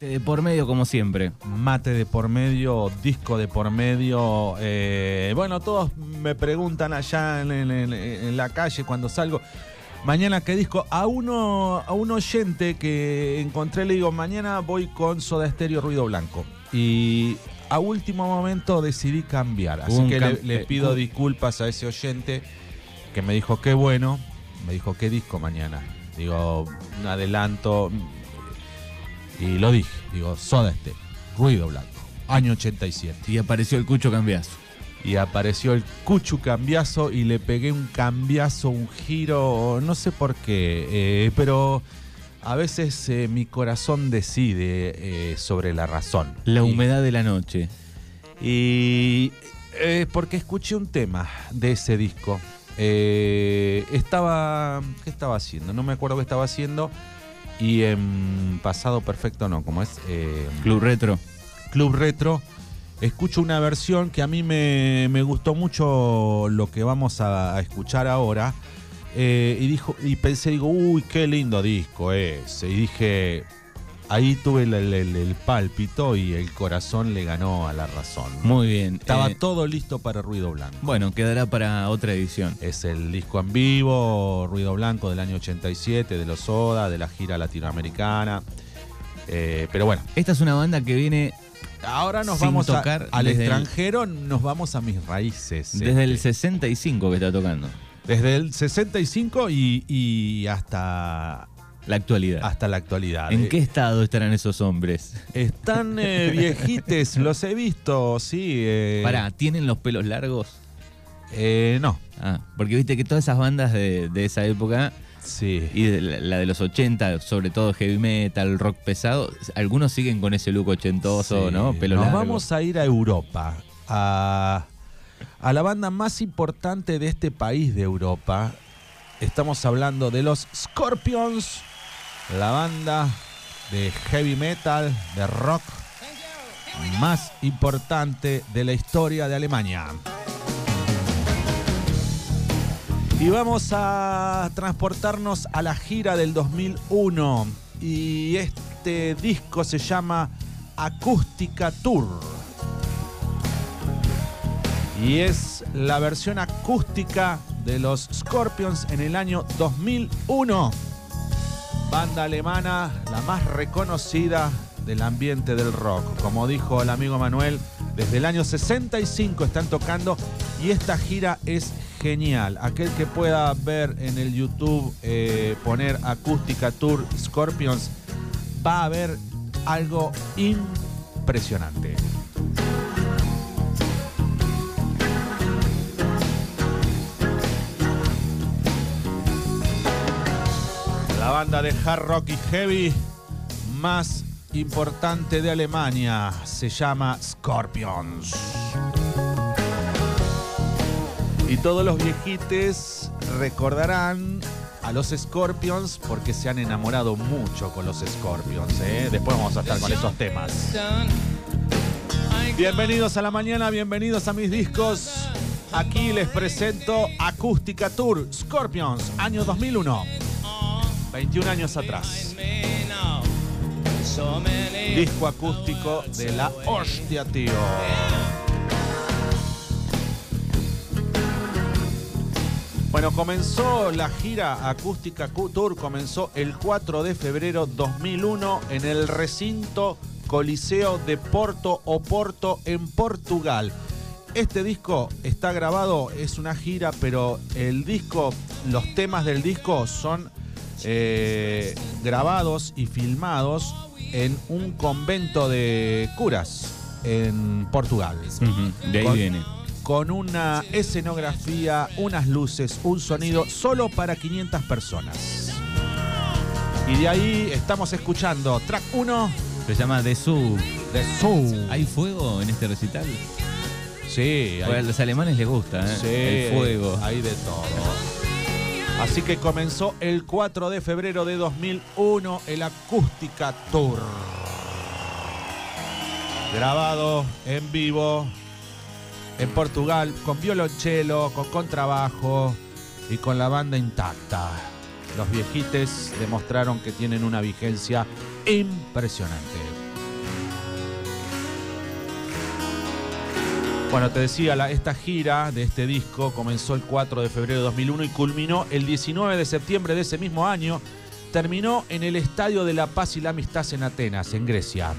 De por medio, como siempre. Mate de por medio, disco de por medio. eh, bueno, todos me preguntan allá en, en- la calle cuando salgo. Mañana qué disco. A uno, a un oyente que encontré le digo, mañana voy con Soda Estéreo Ruido Blanco. Y a último momento decidí cambiar. Así un que le, cam- le eh, pido disculpas a ese oyente que me dijo qué bueno. Me dijo qué disco mañana. Digo, un adelanto. Y lo dije, digo, Soda Stereo, Ruido Blanco, año 87. Y apareció el Cucho Cambiazo. Y apareció el Cuchu cambiazo y le pegué un cambiazo, un giro, no sé por qué, eh, pero a veces eh, mi corazón decide eh, sobre la razón. La Y- humedad de la noche. y eh, porque escuché un tema de ese disco. Estaba. ¿Qué estaba haciendo? No me acuerdo qué estaba haciendo. Y en Pasado Perfecto no, como es. Eh, Club Retro. Club Retro. Escucho una versión que a mí me, me gustó mucho lo que vamos a, a escuchar ahora. Eh, y, dijo, y pensé, digo, uy, qué lindo disco ese. Y dije, ahí tuve el, el- el- el pálpito y el corazón le ganó a la razón. Muy bien. Estaba Eh, todo listo para Ruido Blanco. bueno, quedará para otra edición. Es el disco en vivo, Ruido Blanco del año 87, de los Soda, de la gira latinoamericana. Eh, pero bueno, Esta es una banda que viene ahora nos Sin vamos a- tocar al desde el- extranjero, nos vamos a mis raíces. desde el este, 65 que está tocando. desde el 65 y, y hasta, La actualidad. hasta la actualidad. ¿En Eh, qué estado estarán esos hombres? Están eh, viejites, los he visto, sí. eh, Pará, ¿tienen los pelos largos? eh, no, Ah, porque viste que todas esas bandas de, de esa época sí. y de la, la de los 80, sobre todo heavy metal, rock pesado, algunos siguen con ese look ochentoso, Sí. ¿no? Pelo Nos largo. vamos a ir a Europa, a, a la banda más importante de este país de Europa. Estamos hablando de los Scorpions, la banda de heavy metal, de rock más importante de la historia de Alemania. Y vamos a transportarnos a la gira del 2001. Y este disco se llama Acústica Tour. Y es la versión acústica de los Scorpions en el año 2001. Banda alemana, la más reconocida del ambiente del rock. Como dijo el amigo Manuel, desde el año 65 están tocando y esta gira es genial. Aquel que pueda ver en el YouTube, eh, poner Acústica Tour Scorpions, va a ver algo impresionante. Banda de hard rock y heavy más importante de Alemania se llama Scorpions. Y todos los viejites recordarán a los Scorpions porque se han enamorado mucho con los Scorpions. ¿eh? Después vamos a estar con esos temas. Bienvenidos a la mañana, bienvenidos a mis discos. Aquí les presento Acústica Tour Scorpions, año 2001. 21 años atrás. Disco acústico de la hostia, tío. Bueno, comenzó la gira Acústica Tour, comenzó el 4 de febrero 2001 en el recinto Coliseo de Porto Oporto en Portugal. Este disco está grabado, es una gira, pero el disco, los temas del disco son eh, grabados y filmados en un convento de curas en Portugal. De ahí Con- viene. Con una escenografía, unas luces, un sonido solo para 500 personas. Y de ahí estamos escuchando track 1 Se llama The Zoo. ¿Hay fuego en este recital? Sí, Porque a los alemanes les gusta, ¿eh? sí, El fuego. hay de todo. Así que comenzó el 4 de febrero de 2001 el Acústica Tour. Grabado en vivo en Portugal con violonchelo, con contrabajo y con la banda intacta. Los viejites demostraron que tienen una vigencia impresionante. Bueno, te decía, la- esta gira de este disco comenzó el 4 de febrero de 2001 y culminó el 19 de septiembre de ese mismo año. Terminó en el Estadio de la Paz y la Amistad en Atenas, en Grecia.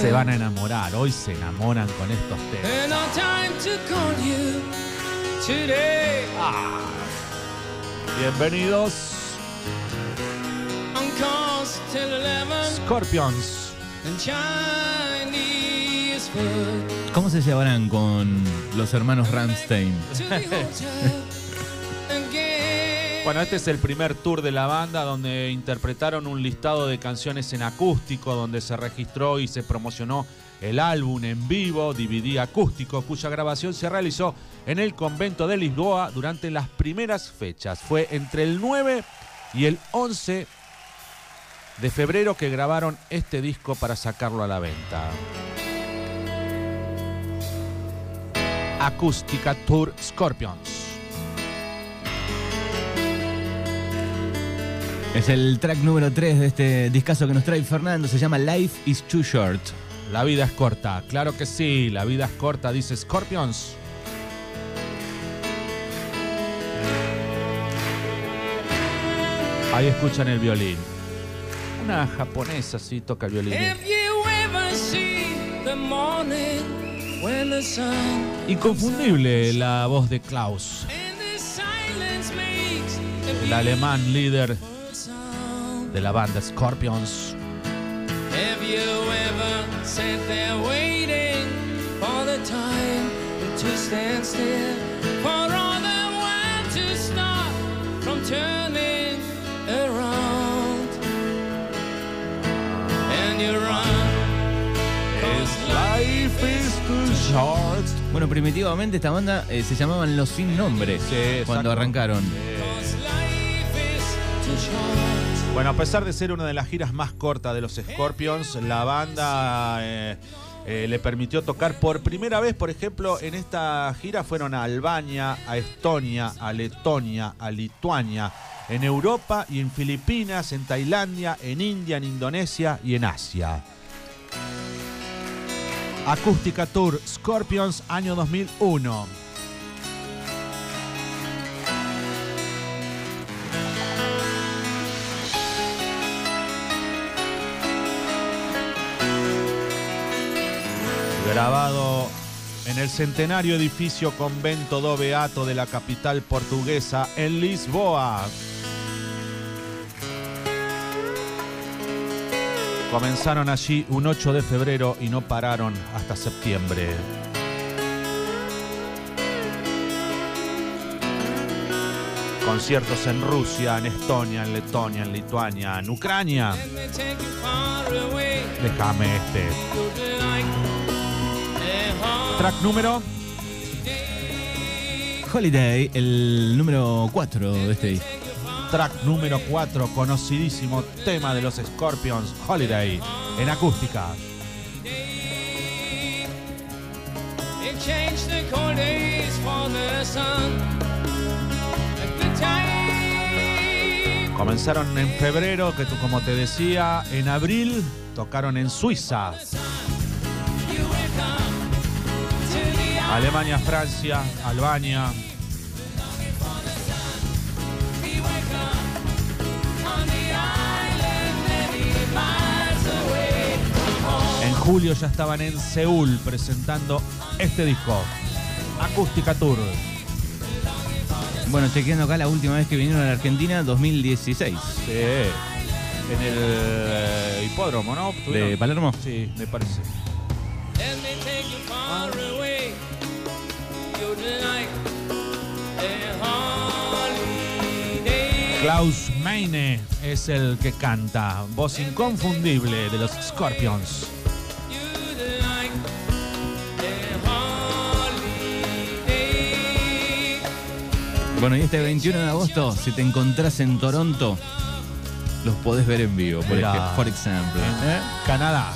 Se van a enamorar, hoy se enamoran con estos temas. Today. Bienvenidos, Scorpions. ¿Cómo se llevarán con los hermanos Ramstein? Bueno, este es el primer tour de la banda donde interpretaron un listado de canciones en acústico, donde se registró y se promocionó el álbum en vivo, DVD acústico, cuya grabación se realizó en el convento de Lisboa durante las primeras fechas. Fue entre el 9 y el 11 de febrero que grabaron este disco para sacarlo a la venta. Acústica Tour Scorpions. Es el track número 3 de este discazo que nos trae Fernando. Se llama Life is Too Short. La vida es corta, claro que sí, la vida es corta, dice Scorpions. Ahí escuchan el violín. Una japonesa sí toca el violín. If you ever see the morning when the sun Inconfundible la voz de Klaus, and the silence makes the el alemán líder de la banda Scorpions. Have you ever sat there waiting for the time to stand still? For all the world to stop from turning around. Bueno, primitivamente esta banda eh, se llamaban Los Sin Nombre Sí, cuando arrancaron. Bueno, a pesar de ser una de las giras más cortas de los Scorpions, la banda eh, eh, le permitió tocar por primera vez, por ejemplo, en esta gira fueron a Albania, a Estonia, a Letonia, a Lituania, en Europa y en Filipinas, en Tailandia, en India, en Indonesia y en Asia. Acústica Tour Scorpions año 2001. grabado en el centenario edificio convento do Beato de la capital portuguesa en Lisboa. Comenzaron allí un 8 de febrero y no pararon hasta septiembre. Conciertos en Rusia, en Estonia, en Letonia, en Lituania, en Ucrania. Déjame este. Track número Holiday, el número 4 de este disco. Track número 4, conocidísimo tema de los Scorpions, Holiday, en acústica. Comenzaron en febrero, que tú, como te decía, en abril tocaron en Suiza, Alemania, Francia, Albania. Julio ya estaban en Seúl presentando este disco, Acústica Tour. Bueno, chequeando acá la última vez que vinieron a la Argentina, 2016. Sí, en el eh, hipódromo, ¿no? ¿De. Palermo? Sí, me parece. Klaus Meine es el que canta, voz inconfundible de los Scorpions. Bueno, y este 21 de agosto, si te encontrás en Toronto, los podés ver en vivo, por, Mirá. ej- por ejemplo. Canadá.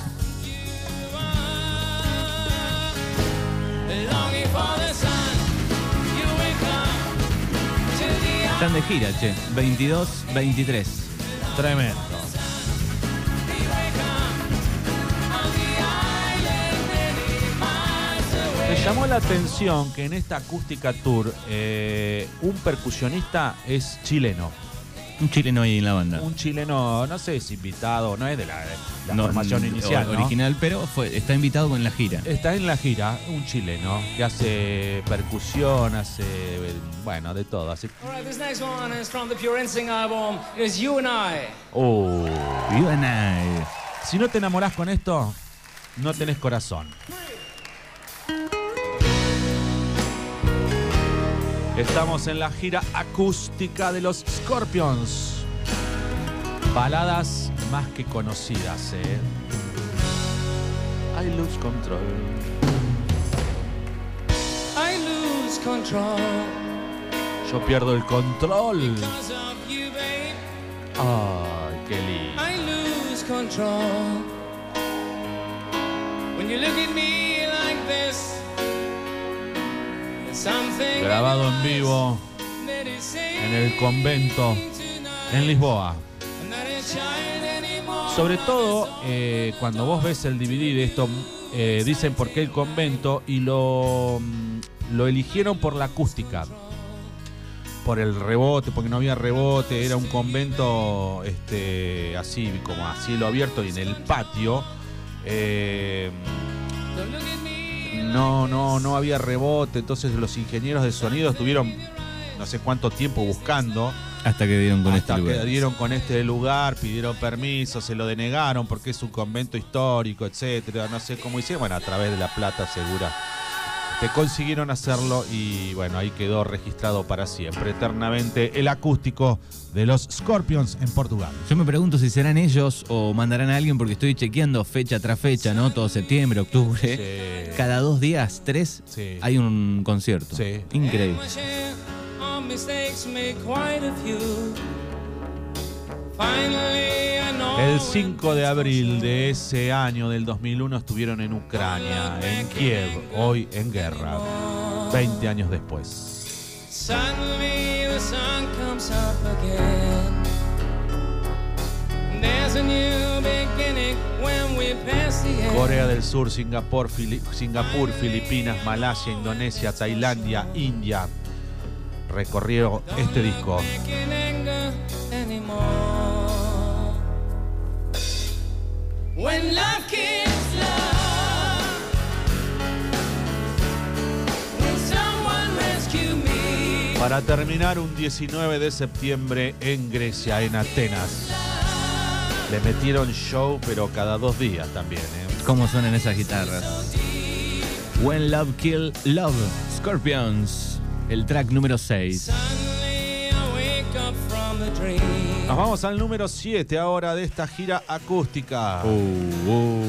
Up to the Están de gira, che. 22, 23. Tremendo. Me llamó la atención que en esta acústica tour eh, un percusionista es chileno. Un chileno ahí en la banda. Un chileno, no sé si invitado, no es de la, de la No, formación inicial. o- ¿no? Original, pero fue, está invitado con la gira. Está en la gira un chileno que hace percusión, hace, bueno, de todo. Así, All right, this next one is from the Pure Instinct album. It is You and I. oh. You and I. Si no te enamorás con esto, no tenés corazón. Estamos en la gira acústica de los Scorpions. Baladas más que conocidas, ¿eh? I lose control. I lose control Yo pierdo el control. because of you, babe. Ay, qué lindo. I lose control when you look at me like this. Grabado en vivo en el convento en Lisboa. Sobre todo, eh, cuando vos ves el DVD de esto, eh, dicen por qué el convento y lo, mm, lo eligieron por la acústica. Por el rebote, porque no había rebote, era un convento este, así como a cielo abierto y en el patio. eh, No, no, no había rebote, entonces los ingenieros de sonido estuvieron no sé cuánto tiempo buscando. Hasta que dieron con Hasta este lugar. que dieron con este lugar, pidieron permiso, se lo denegaron porque es un convento histórico, etcétera, no sé cómo hicieron, bueno, a través de la plata segura. Te consiguieron hacerlo y bueno, ahí quedó registrado para siempre, eternamente, el acústico de los Scorpions en Portugal. Yo me pregunto si serán ellos o mandarán a alguien porque estoy chequeando fecha tras fecha, ¿no? Todo septiembre, octubre. Sí. Cada dos días, tres, Sí. hay un concierto. Sí. Increíble. El 5 de abril de ese año del 2001 estuvieron en Ucrania, en Kiev, hoy en guerra, 20 años después. Corea del Sur, Singapur, Singapur, Filipinas, Malasia, Indonesia, Tailandia, India. Recorrió este disco. Para terminar un 19 de septiembre en Grecia, en Atenas. Le metieron show, pero cada dos días también. ¿eh? ¿Cómo suenan esas guitarras? When Love Kill Love, Scorpions, el track número 6. Nos vamos al número 7 ahora de esta gira acústica. Uh, uh,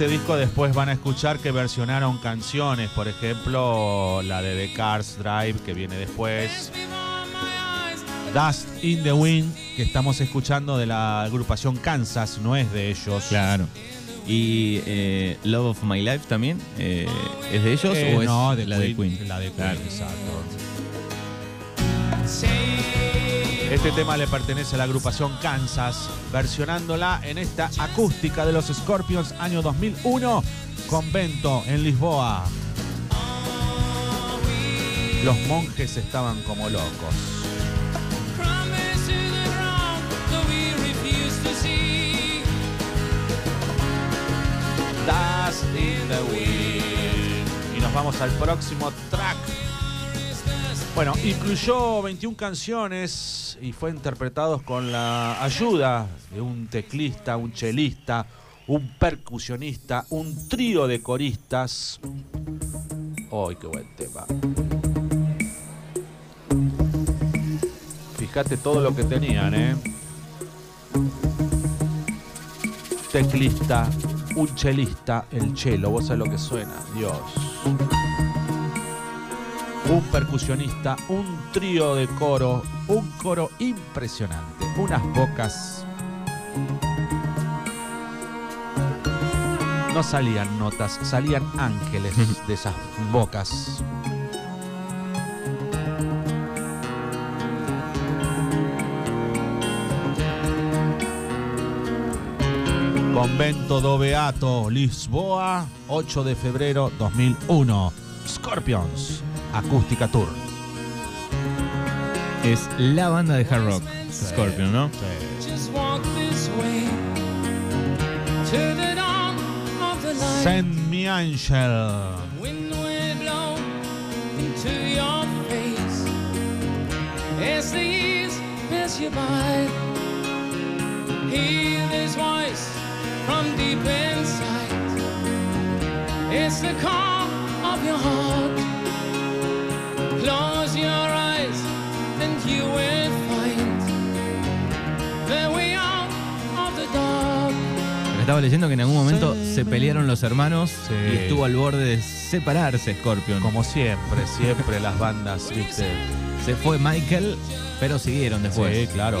este disco después van a escuchar que versionaron canciones, por ejemplo, la de The Cars Drive que viene después, Dust in the Wind que estamos escuchando de la agrupación Kansas, no es de ellos. Claro. ¿Y eh, Love of My Life también? eh, ¿Es de ellos Eh, o es no, de la de Queen? La de Queen, Claro. exacto. Este tema le pertenece a la agrupación Kansas, versionándola en esta acústica de los Scorpions año 2001, convento en Lisboa. Los monjes estaban como locos. Y nos vamos al próximo track. Bueno, incluyó 21 canciones y fue interpretados con la ayuda de un teclista, un chelista, un percusionista, un trío de coristas. ¡Ay, qué buen tema! Fíjate todo lo que tenían, ¿eh? Teclista, un chelista, el chelo, vos sabés lo que suena, Dios. Un percusionista, un trío de coro, un coro impresionante, unas bocas. No salían notas, salían ángeles de esas bocas. Convento do Beato, Lisboa, 8 de febrero 2001. Scorpions, Acústica Tour. Es la banda de hard rock, Scorpion, ¿no? Just walk this way to the dawn of the light. Send me angel. Wind will blow into your face as the years pass you by. Hear this voice from deep inside. It's the call of your heart. Estaba leyendo que en algún momento Sí. se pelearon los hermanos Sí. y estuvo al borde de separarse Scorpion. Como siempre, siempre las bandas, viste. Se fue Michael, pero siguieron después. Sí, claro.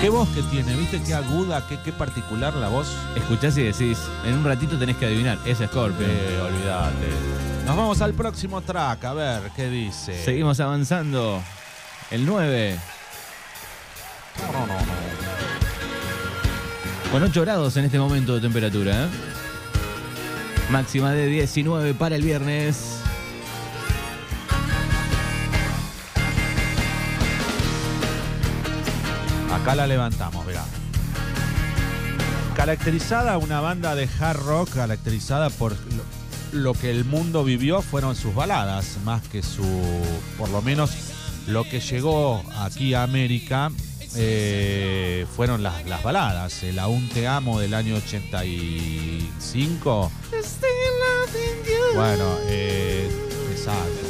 ¿Qué voz que tiene? ¿Viste qué aguda, qué, qué particular la voz? Escuchás y decís, en un ratito tenés que adivinar, es Scorpion. Eh, olvídate. Nos vamos al próximo track, a ver qué dice. Seguimos avanzando. El 9, No, no, no, no. con 8 grados en este momento de temperatura. ¿eh? Máxima de 19 para el viernes. Acá la levantamos, verá. Caracterizada una banda de hard rock, caracterizada por lo, lo que el mundo vivió fueron sus baladas, más que su, por lo menos lo que llegó aquí a América eh, fueron las, baladas. El Aún Te Amo del año 85. Bueno, eh, exacto.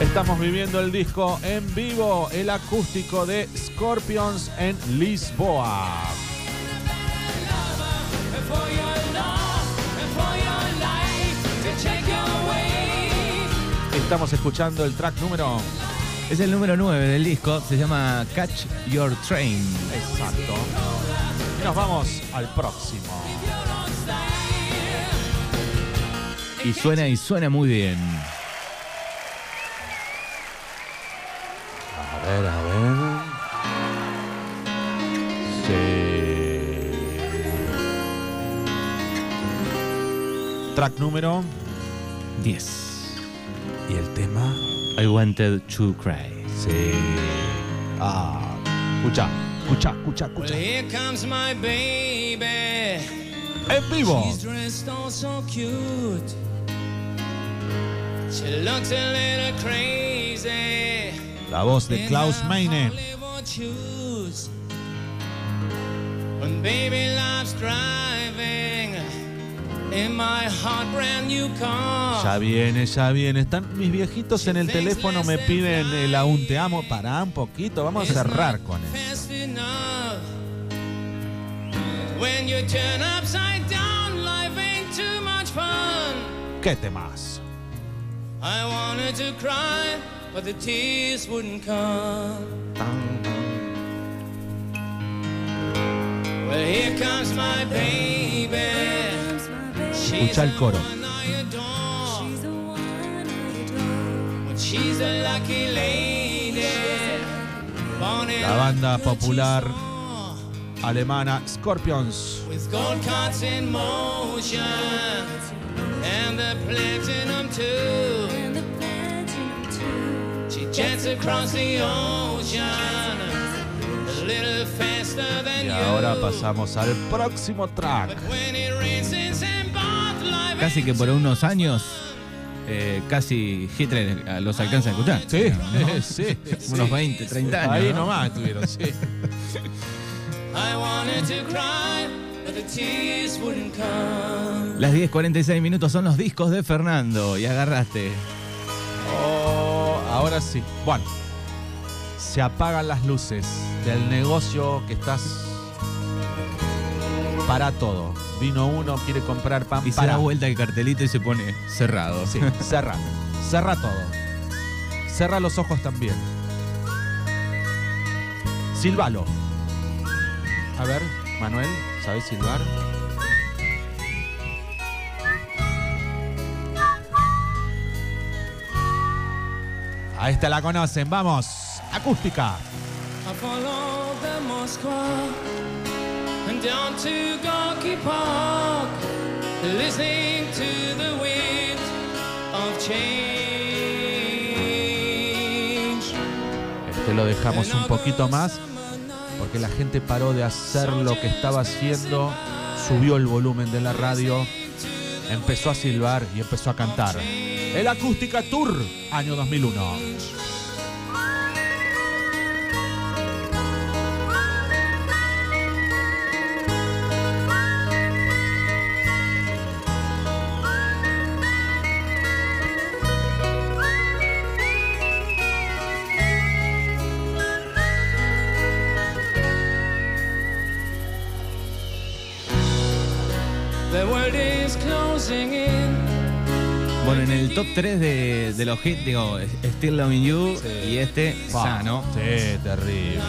Estamos viviendo el disco en vivo, el acústico de Scorpions en Lisboa. Estamos escuchando el track número. Es el número 9 del disco, se llama Catch Your Train. Exacto. Y nos vamos al próximo. Y suena y suena muy bien. A ver, a ver. Sí. Track número 10. Y el tema. I wanted to cry. Sí. Ah, escucha, escucha, escucha, Well, escucha. here comes my baby. En vivo. She's dressed all so cute. She looks a little crazy. La voz de Klaus Meine. When baby loves driving Ya viene, ya viene. Están mis viejitos en el teléfono, me piden el aún te amo. Pará un poquito, vamos a cerrar con él. Fast enough. When you turn upside down, life ain't too much fun. ¿Qué temas? I wanted to cry, but the tears wouldn't come. Well, here comes my baby. Escucha el coro. La banda popular alemana Scorpions. Y ahora pasamos al próximo track. Casi que por unos años, eh, casi Hitler los alcanza a escuchar. Sí, ¿no? sí. Unos 20, 30 años. Ahí ¿no? nomás estuvieron, sí. I wanted to cry, but the tears wouldn't come. Las 10.46 minutos son los discos de Fernando y agarraste. Oh, Ahora sí. Bueno, se apagan las luces del negocio que estás para todo. Vino uno, quiere comprar pan Y se para. da vuelta el cartelito y se pone cerrado. Sí, cerra. Cerra todo. Cerra los ojos también. Silbalo. A ver, Manuel, ¿sabes silbar? A esta la conocen, vamos. Acústica. The Moskva and Este lo dejamos un poquito más porque la gente paró de hacer lo que estaba haciendo, subió el volumen de la radio, empezó a silbar y empezó a cantar. El Acústica Tour, año 2001. Bueno, en el top 3 de, de los hits, digo, Still Loving You Sí. y este, Pa, ya, ¿no? Sí, terrible.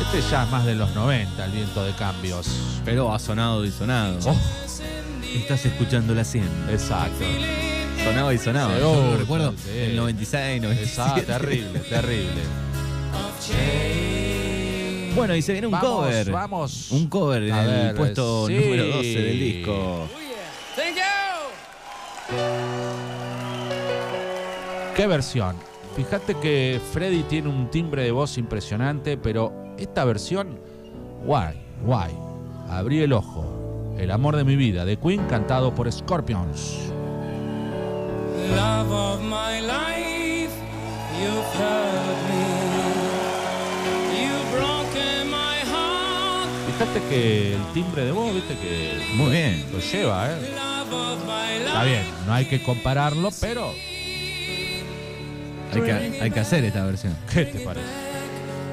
Este ya es más de los 90, el viento de cambios. Pero ha sonado y sonado. Oh, Estás escuchando la 100. exacto. Sonaba y sonaba. Yo lo recuerdo sí. el 96, 97. Exacto, terrible, terrible. Bueno, y se viene un Vamos, cover. vamos. Un cover en el puesto sí. número 12 del disco. ¿Qué versión? Fíjate que Freddy tiene un timbre de voz impresionante, pero esta versión, guay, guay. Abrí el ojo. El amor de mi vida, de Queen, cantado por Scorpions. Love of my life, you've hurt me. You've broken my heart. Fíjate que el timbre de voz, viste que Muy bien. lo lleva, ¿eh? Está bien, no hay que compararlo, pero Hay que, hay que hacer esta versión. ¿qué te parece?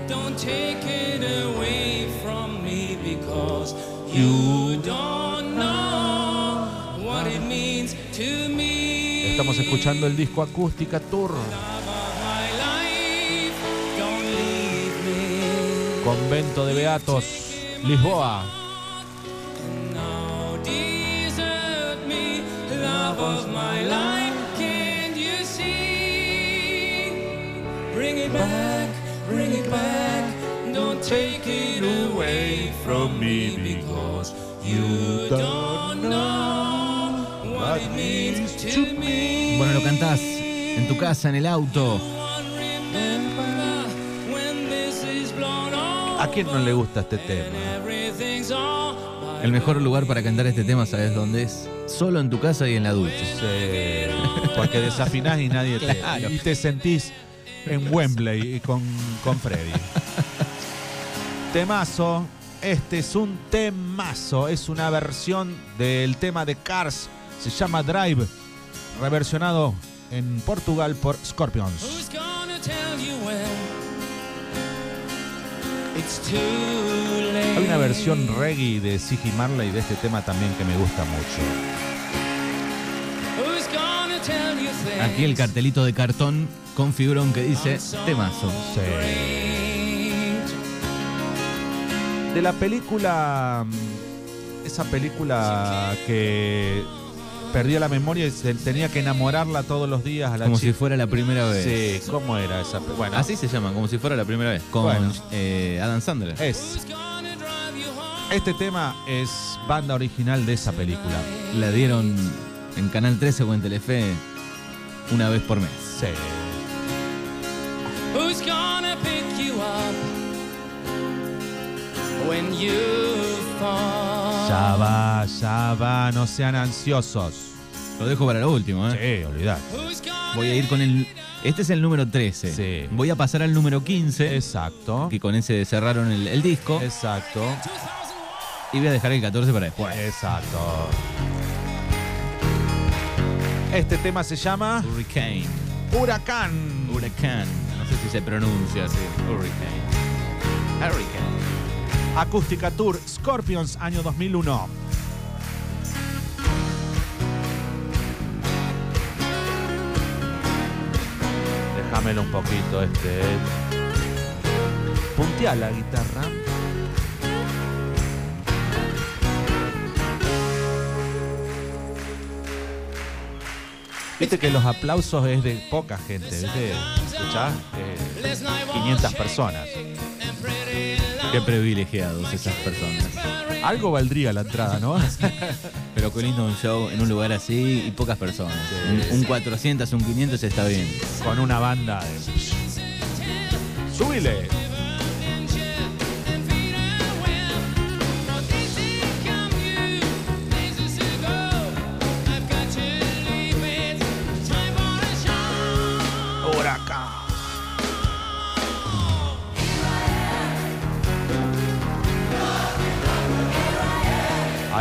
Don't take it away from me because you don't know what it means to me. Estamos escuchando el disco Acústica Tour. Convento de Beatos, Lisboa. It back, bring it back, don't take it away from me because you don't know what it means to me. Bueno, lo cantás en tu casa, en el auto. ¿A quién no le gusta este tema? El mejor lugar para cantar este tema, ¿sabes dónde es? Solo en tu casa y en la ducha. Sí, porque desafinás y nadie te. Claro. Y te sentís en Wembley y con, con Freddy. Temazo. Este es un temazo. Es una versión del tema de Cars. Se llama Drive. Reversionado en Portugal por Scorpions. Who's gonna tell you when it's too late? Hay una versión reggae de Siggy Marley de este tema también que me gusta mucho. Aquí el cartelito de cartón con figurón que dice temazo. Sí. De la película. mm, Esa película que perdía la memoria y se tenía que enamorarla todos los días a la Como si fuera la primera vez. Sí, ¿cómo era esa? pe- Bueno, Así se llama, como si fuera la primera vez. Con Bueno. eh, Adam Sandler. es. Este tema es banda original de esa película. La dieron en Canal 13 o en Telefe una vez por mes. Sí. Who's gonna pick you up when you fall? Ya va, ya va, no sean ansiosos. Lo dejo para lo último, ¿eh? Sí, gonna Voy a ir con el. Este es el número 13. Sí. Voy a pasar al número 15, Exacto. que con ese cerraron el, el disco. Exacto. 2001? Y voy a dejar el 14 para después. Exacto. Este tema se llama Hurricane. Huracán. Huracán. No sé si se pronuncia así. Hurricane. Hurricane. Acústica Tour Scorpions, año 2001. Déjamelo un poquito este. Puntea la guitarra. Viste que los aplausos es de poca gente, ¿viste? ¿Escuchás? Eh, 500 personas. Qué privilegiados esas personas. Algo valdría la entrada, ¿no? Pero qué lindo un show en un lugar así y pocas personas. Un, un 400, un 500 está bien. Con una banda de... ¡Súbile!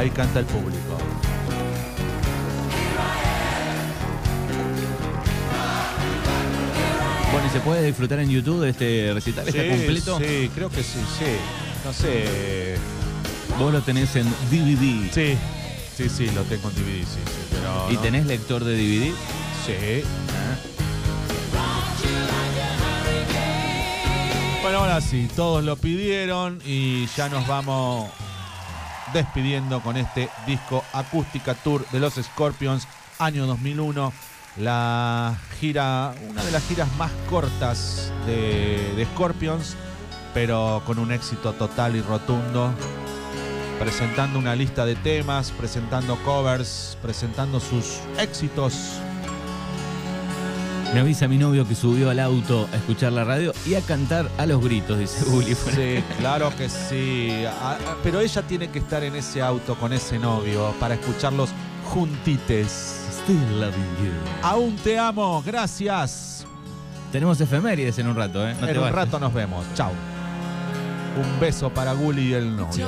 Ahí canta el público. Bueno, ¿y se puede disfrutar en YouTube de este recital? ¿Está completo? Sí, creo que sí, sí. No sé. Vos lo tenés en DVD. Sí, sí, sí, lo tengo en DVD, sí, sí. Pero ¿Y no- tenés lector de DVD? Sí. Bueno, ahora sí, todos lo pidieron y ya nos vamos despidiendo con este disco Acústica Tour de los Scorpions, año 2001. La gira, una de las giras más cortas de, de Scorpions, pero con un éxito total y rotundo. Presentando una lista de temas, presentando covers, presentando sus éxitos Me avisa mi novio que subió al auto a escuchar la radio y a cantar a los gritos, dice Uli. Sí, claro que sí. Pero ella tiene que estar en ese auto con ese novio para escucharlos juntites. Still loving you. Aún te amo, gracias. Tenemos efemérides en un rato, ¿eh? No te en un vayas. rato nos vemos. Chao. Un beso para Gully y el novio.